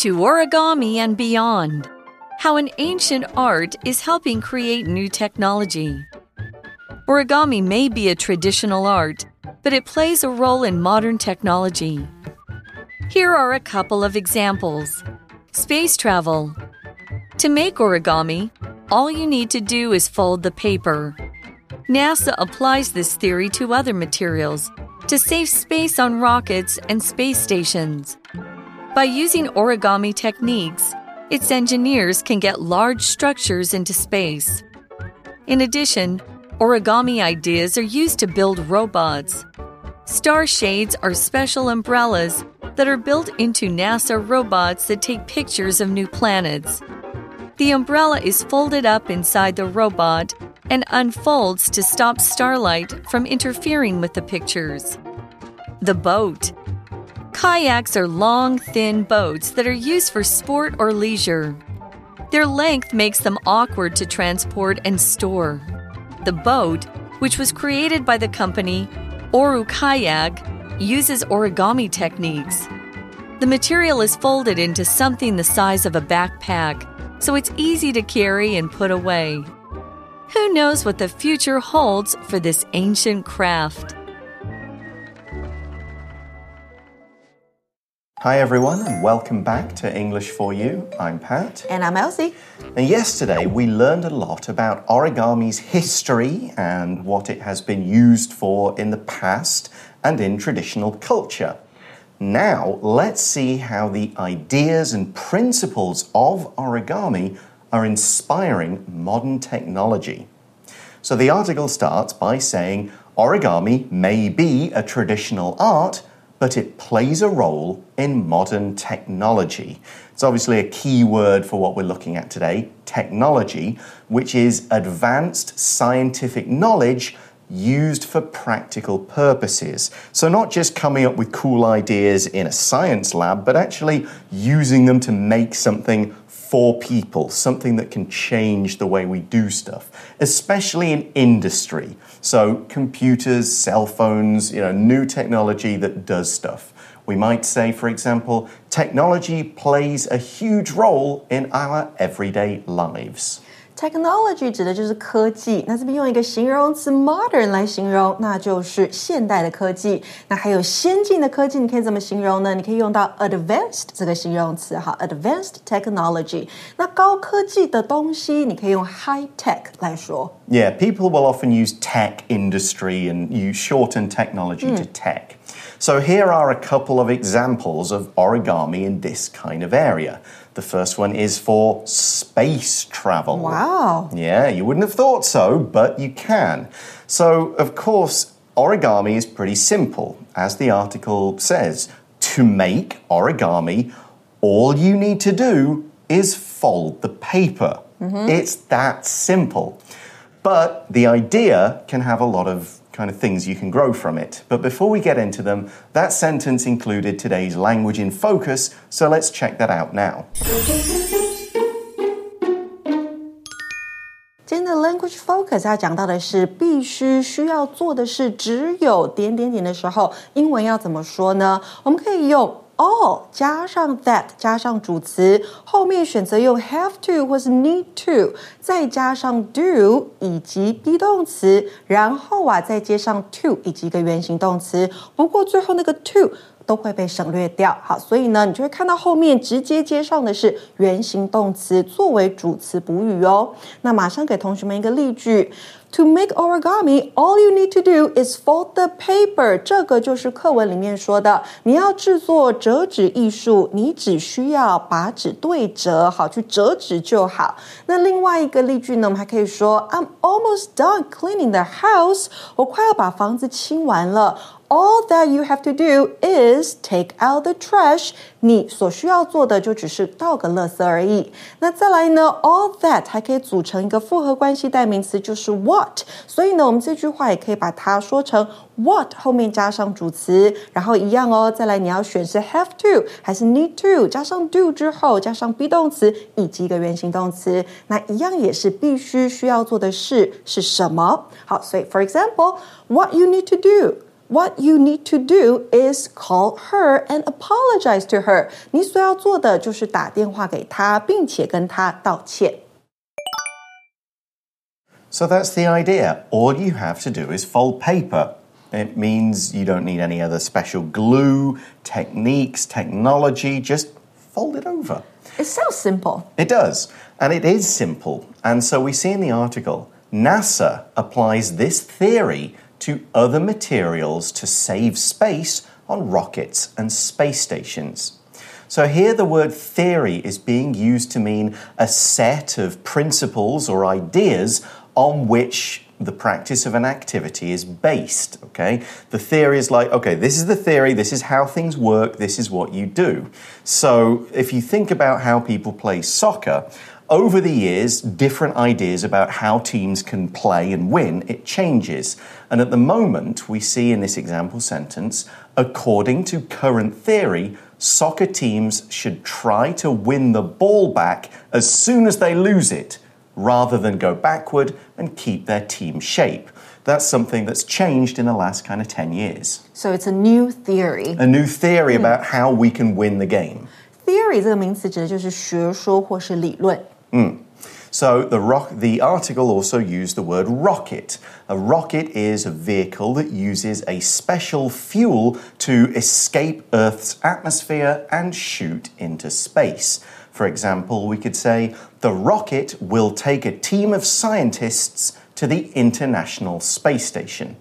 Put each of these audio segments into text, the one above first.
to origami and beyond. How an ancient art is helping create new technology. Origami may be a traditional art, but it plays a role in modern technology. Here are a couple of examples Space travel. To make origami, all you need to do is fold the paper. NASA applies this theory to other materials to save space on rockets and space stations. By using origami techniques, its engineers can get large structures into space. In addition, origami ideas are used to build robots. Star shades are special umbrellas that are built into NASA robots that take pictures of new planets. The umbrella is folded up inside the robot and unfolds to stop starlight from interfering with the pictures. The boat. Kayaks are long, thin boats that are used for sport or leisure. Their length makes them awkward to transport and store. The boat, which was created by the company Oru Kayak, uses origami techniques. The material is folded into something the size of a backpack, so it's easy to carry and put away. Who knows what the future holds for this ancient craft? Hi, everyone, and welcome back to English for You. I'm Pat. And I'm Elsie. And yesterday we learned a lot about origami's history and what it has been used for in the past and in traditional culture. Now, let's see how the ideas and principles of origami are inspiring modern technology. So the article starts by saying origami may be a traditional art, but it plays a role in modern technology. It's obviously a key word for what we're looking at today technology, which is advanced scientific knowledge used for practical purposes. So, not just coming up with cool ideas in a science lab, but actually using them to make something for people, something that can change the way we do stuff, especially in industry. So, computers, cell phones, you know, new technology that does stuff. We might say, for example, technology plays a huge role in our everyday lives. Technology 指的就是科技，那这边用一个形容词 modern 来形容，那就是现代的科技。那还有先进的科技，你可以怎么形容呢？你可以用到 advanced 这个形容词，哈，advanced technology。那高科技的东西，你可以用 high tech 来说。Yeah, people will often use tech industry and you shorten technology to tech. So here are a couple of examples of origami in this kind of area. The first one is for space travel. Wow. Yeah, you wouldn't have thought so, but you can. So, of course, origami is pretty simple. As the article says, to make origami, all you need to do is fold the paper. Mm-hmm. It's that simple. But the idea can have a lot of kind of things you can grow from it. But before we get into them, that sentence included today's language in focus, so let's check that out now. 今天的 language focus 要讲到的是必须需要做的事，只有点点点的时候，英文要怎么说呢？我们可以用 all 加上 that 加上主词，后面选择用 have to 或是 need to，再加上 do 以及 be 动词，然后啊再接上 to 以及一个原形动词。不过最后那个 to 都会被省略掉。好，所以呢，你就会看到后面直接接上的是原形动词作为主词补语哦。那马上给同学们一个例句。To make origami, all you need to do is fold the paper。这个就是课文里面说的，你要制作折纸艺术，你只需要把纸对折，好去折纸就好。那另外一个例句呢，我们还可以说，I'm almost done cleaning the house。我快要把房子清完了。All that you have to do is take out the trash。你所需要做的就只是倒个垃圾而已。那再来呢？All that 还可以组成一个复合关系代名词，就是 what。所以呢，我们这句话也可以把它说成 what 后面加上主词，然后一样哦。再来你要选是 have to 还是 need to，加上 do 之后加上 be 动词以及一个原形动词，那一样也是必须需要做的事是什么？好，所以 for example，what you need to do。What you need to do is call her and apologize to her。你所要做的就是打电话给她，并且跟她道歉。So that's the idea. All you have to do is fold paper. It means you don't need any other special glue, techniques, technology. Just fold it over. It sounds simple. It does. And it is simple. And so we see in the article NASA applies this theory to other materials to save space on rockets and space stations. So here the word theory is being used to mean a set of principles or ideas on which the practice of an activity is based. Okay, the theory is like, okay, this is the theory, this is how things work, this is what you do. So if you think about how people play soccer, over the years, different ideas about how teams can play and win, it changes. And at the moment, we see in this example sentence, according to current theory, soccer teams should try to win the ball back as soon as they lose it rather than go backward and keep their team shape. That's something that's changed in the last kind of 10 years. So it's a new theory. A new theory about how we can win the game. Theory 这个名词指的就是学说或是理论。 So the rock, the article also used the word rocket. A rocket is a vehicle that uses a special fuel to escape Earth's atmosphere and shoot into space. For example, we could say the rocket will take a team of scientists to the International Space Station.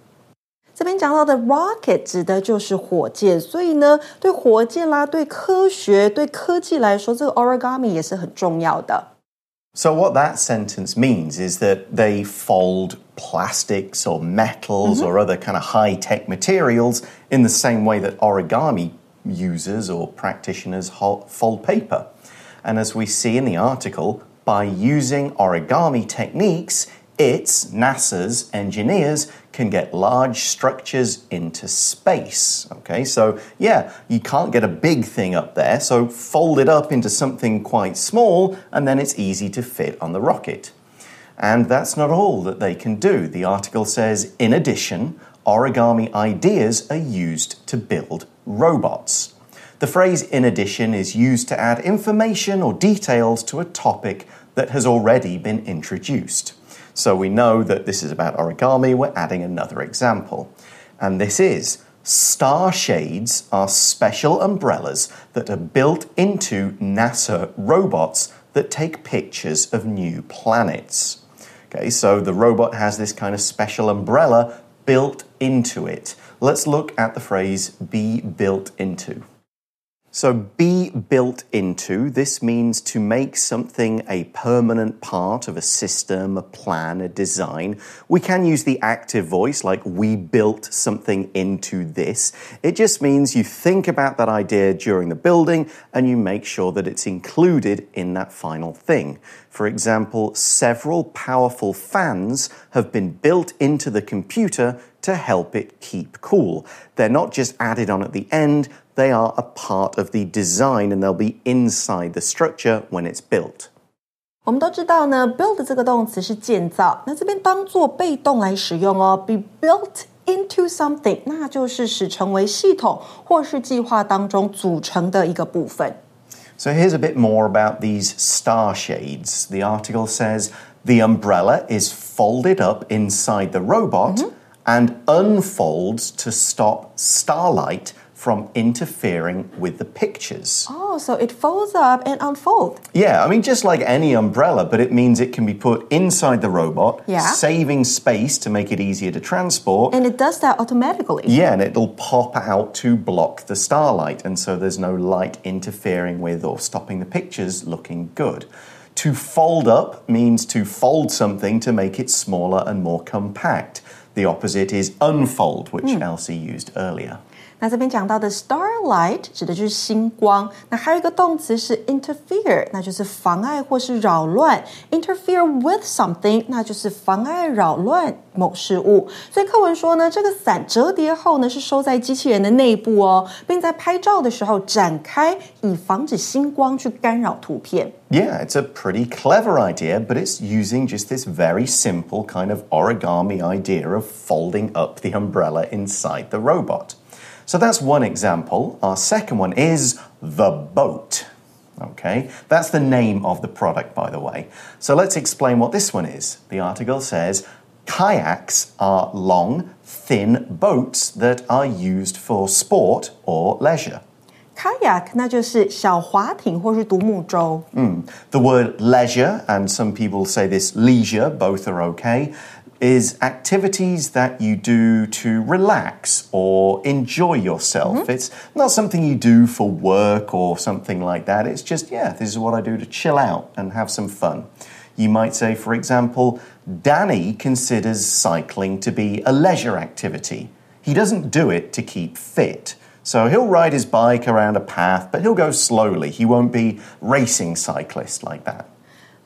这边讲到的 rocket 指的就是火箭，所以呢，对火箭啦、对科学、对科技来说，这个 origami 也是很重要的。 So, what that sentence means is that they fold plastics or metals mm-hmm. or other kind of high tech materials in the same way that origami users or practitioners fold paper. And as we see in the article, by using origami techniques, it's NASA's engineers can get large structures into space. Okay, so yeah, you can't get a big thing up there, so fold it up into something quite small, and then it's easy to fit on the rocket. And that's not all that they can do. The article says, in addition, origami ideas are used to build robots. The phrase in addition is used to add information or details to a topic that has already been introduced. So we know that this is about origami, we're adding another example. And this is star shades are special umbrellas that are built into NASA robots that take pictures of new planets. Okay, so the robot has this kind of special umbrella built into it. Let's look at the phrase be built into. So, be built into, this means to make something a permanent part of a system, a plan, a design. We can use the active voice, like we built something into this. It just means you think about that idea during the building and you make sure that it's included in that final thing. For example, several powerful fans have been built into the computer to help it keep cool. They're not just added on at the end, they are a part of the design and they'll be inside the structure when it's built. 我们都知道呢，build 这个动词是建造，那这边当做被动来使用哦，be built into something，那就是使成为系统或是计划当中组成的一个部分。 So here's a bit more about these star shades. The article says the umbrella is folded up inside the robot mm-hmm. and unfolds to stop starlight from interfering with the pictures. Oh, so it folds up and unfold. Yeah, I mean, just like any umbrella, but it means it can be put inside the robot, Yeah. saving space to make it easier to transport. And it does that automatically. Yeah, and it'll pop out to block the starlight, and so there's no light interfering with or stopping the pictures looking good. To fold up means to fold something to make it smaller and more compact. The opposite is unfold, which hmm. Elsie used earlier. 那这边讲到的 starlight 指的就是星光。那还有一个动词是 interfere，那就是妨碍或是扰乱。interfere with something，那就是妨碍、扰乱某事物。所以课文说呢，这个伞折叠后呢是收在机器人的内部哦，并在拍照的时候展开，以防止星光去干扰图片。Yeah, it's a pretty clever idea, but it's using just this very simple kind of origami idea of folding up the umbrella inside the robot. So that's one example. Our second one is the boat. Okay, that's the name of the product, by the way. So let's explain what this one is. The article says kayaks are long, thin boats that are used for sport or leisure. Kayak 那就是小划艇或是独木舟。Mm. The word leisure, and some people say this leisure, both are okay, is activities that you do to relax or enjoy yourself. Mm -hmm. It's not something you do for work or something like that. It's just, yeah, this is what I do to chill out and have some fun. You might say, for example, Danny considers cycling to be a leisure activity. He doesn't do it to keep fit. So he'll ride his bike around a path, but he'll go slowly. He won't be racing cyclist like that.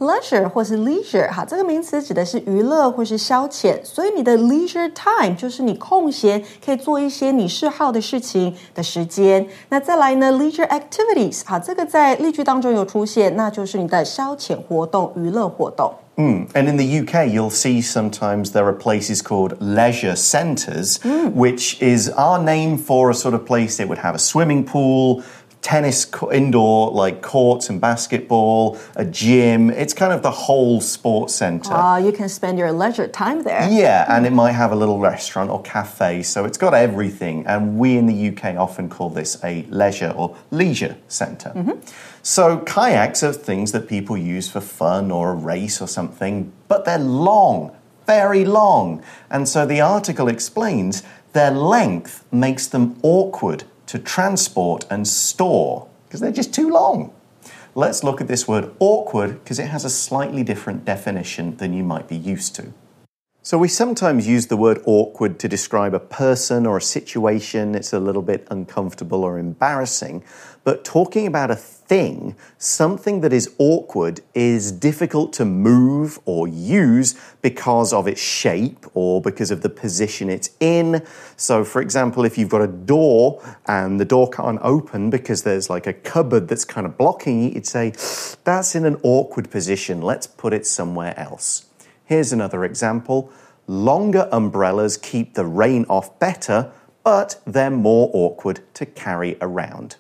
leisure 或是 leisure 哈，这个名词指的是娱乐或是消遣，所以你的 leisure time 就是你空闲可以做一些你嗜好的事情的时间。那再来呢，leisure activities 好，这个在例句当中有出现，那就是你的消遣活动、娱乐活动。Mm. And in the UK, you'll see sometimes there are places called leisure centres, mm. which is our name for a sort of place that would have a swimming pool, tennis indoor like courts and basketball, a gym. It's kind of the whole sports center. Ah, uh, you can spend your leisure time there. Yeah, and it might have a little restaurant or cafe, so it's got everything. And we in the UK often call this a leisure or leisure center. Mm -hmm. So kayaks are things that people use for fun or a race or something, but they're long, very long. And so the article explains their length makes them awkward to transport and store because they're just too long. Let's look at this word awkward because it has a slightly different definition than you might be used to. So, we sometimes use the word awkward to describe a person or a situation. It's a little bit uncomfortable or embarrassing. But talking about a thing, something that is awkward, is difficult to move or use because of its shape or because of the position it's in. So, for example, if you've got a door and the door can't open because there's like a cupboard that's kind of blocking it, you'd say, that's in an awkward position. Let's put it somewhere else. Here's another example. Longer umbrellas keep the rain off better, but they're more awkward to carry around.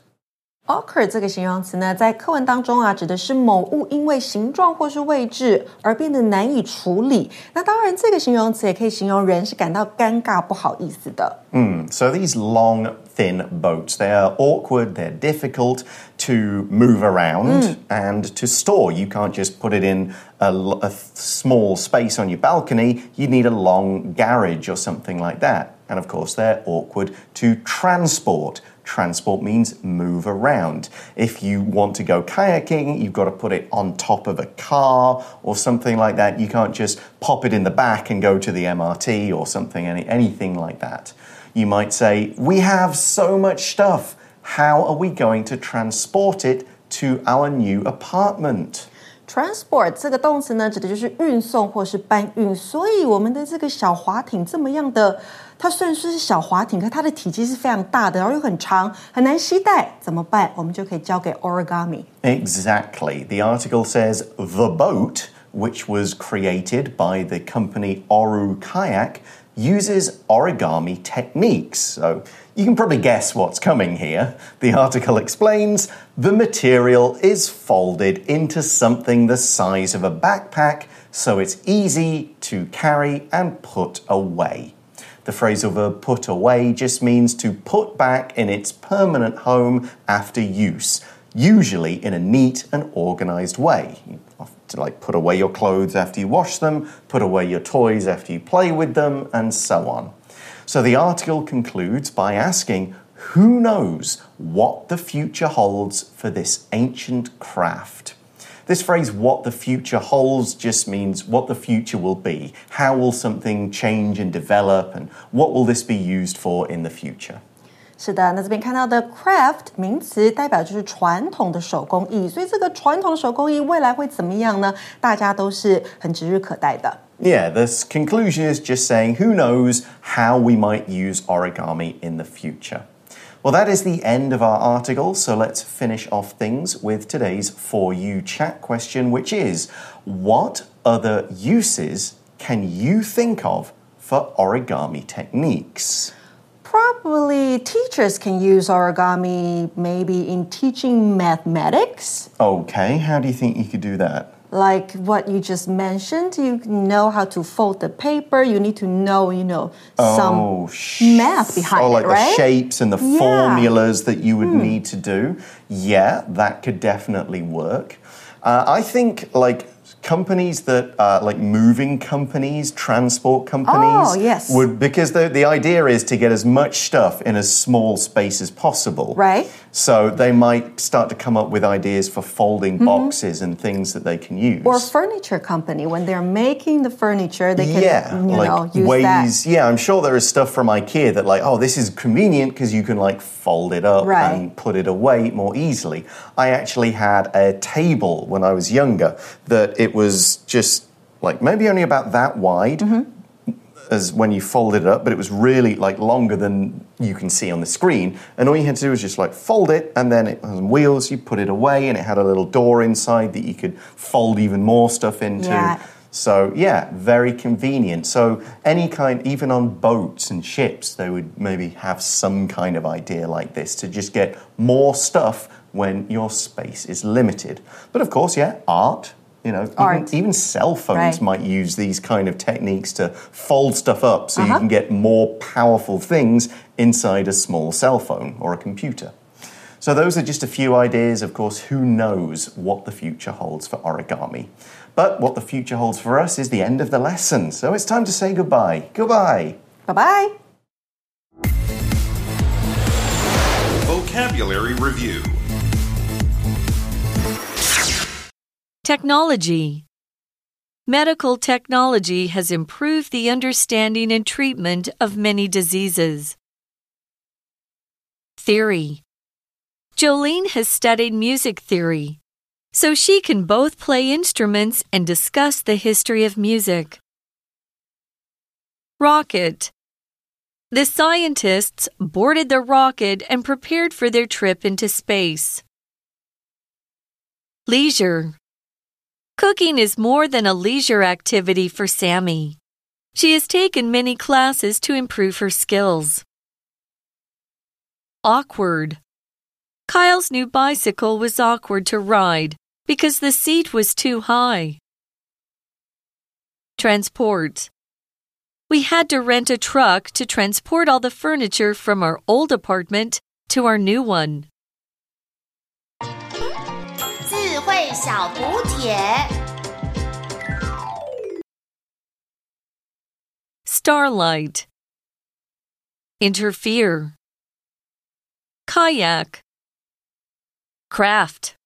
Awkward 这个形容词呢，在课文当中啊，指的是某物因为形状或是位置而变得难以处理。那当然，这个形容词也可以形容人是感到尴尬、不好意思的。Mm, so these long, thin boats, they are awkward, they're difficult to move around mm. and to store. You can't just put it in a, a small space on your balcony. You need a long garage or something like that. And of course, they're awkward to transport. Transport means move around. If you want to go kayaking, you've got to put it on top of a car or something like that. You can't just pop it in the back and go to the MRT or something, any, anything like that. You might say, We have so much stuff. How are we going to transport it to our new apartment? transport 这个动词呢，指的就是运送或是搬运。所以我们的这个小滑艇这么样的，它虽然说是小滑艇，可它的体积是非常大的，然后又很长，很难携带，怎么办？我们就可以交给 origami。Exactly. The article says the boat, which was created by the company Oru Kayak, uses origami techniques. So you can probably guess what's coming here. The article explains the material is folded into something the size of a backpack so it's easy to carry and put away. The phrasal verb put away just means to put back in its permanent home after use, usually in a neat and organized way. You to like put away your clothes after you wash them, put away your toys after you play with them, and so on. So the article concludes by asking who knows what the future holds for this ancient craft? This phrase, what the future holds, just means what the future will be. How will something change and develop, and what will this be used for in the future? 是的，那这边看到的 craft 名词代表就是传统的手工艺，所以这个传统的手工艺未来会怎么样呢？大家都是很指日可待的。 Yeah, this conclusion is just saying who knows how we might use origami in the future. Well, that is the end of our article, so let's finish off things with today's For You chat question, which is What other uses can you think of for origami techniques? Probably teachers can use origami maybe in teaching mathematics. Okay, how do you think you could do that? Like what you just mentioned, you know how to fold the paper. You need to know, you know, some Oh, math behind oh, like it, right? the shapes and the Yeah. Hmm. formulas that you would need to do. Yeah, that could definitely work. Uh, I think like companies that uh, like moving companies, transport companies Oh, yes. would because the the idea is to get as much stuff in as small space as possible. Right. So they might start to come up with ideas for folding boxes and things that they can use. Mm-hmm. Or furniture company when they're making the furniture, they can yeah, you like know use ways. that. Yeah, I'm sure there is stuff from IKEA that, like, oh, this is convenient because you can like fold it up Right. and put it away more easily. I actually had a table when I was younger that it was just like maybe only about that wide. Mm-hmm. As when you folded it up, but it was really like longer than you can see on the screen. And all you had to do was just like fold it, and then it has wheels. You put it away, and it had a little door inside that you could fold even more stuff into. Yeah. So yeah, very convenient. So any kind, even on boats and ships, they would maybe have some kind of idea like this to just get more stuff when your space is limited. But of course, yeah, art. You know, even, even cell phones Right. might use these kind of techniques to fold stuff up so you Uh-huh. can get more powerful things inside a small cell phone or a computer. So, those are just a few ideas. Of course, who knows what the future holds for origami? But what the future holds for us is the end of the lesson. So, it's time to say goodbye. Goodbye. Bye bye. Vocabulary Review Technology. Medical technology has improved the understanding and treatment of many diseases. Theory. Jolene has studied music theory, so she can both play instruments and discuss the history of music. Rocket. The scientists boarded the rocket and prepared for their trip into space. Leisure. Cooking is more than a leisure activity for Sammy. She has taken many classes to improve her skills. Awkward. Kyle's new bicycle was awkward to ride because the seat was too high. Transport. We had to rent a truck to transport all the furniture from our old apartment to our new one. 小补帖。 Starlight. Interfere. Kayak. Craft.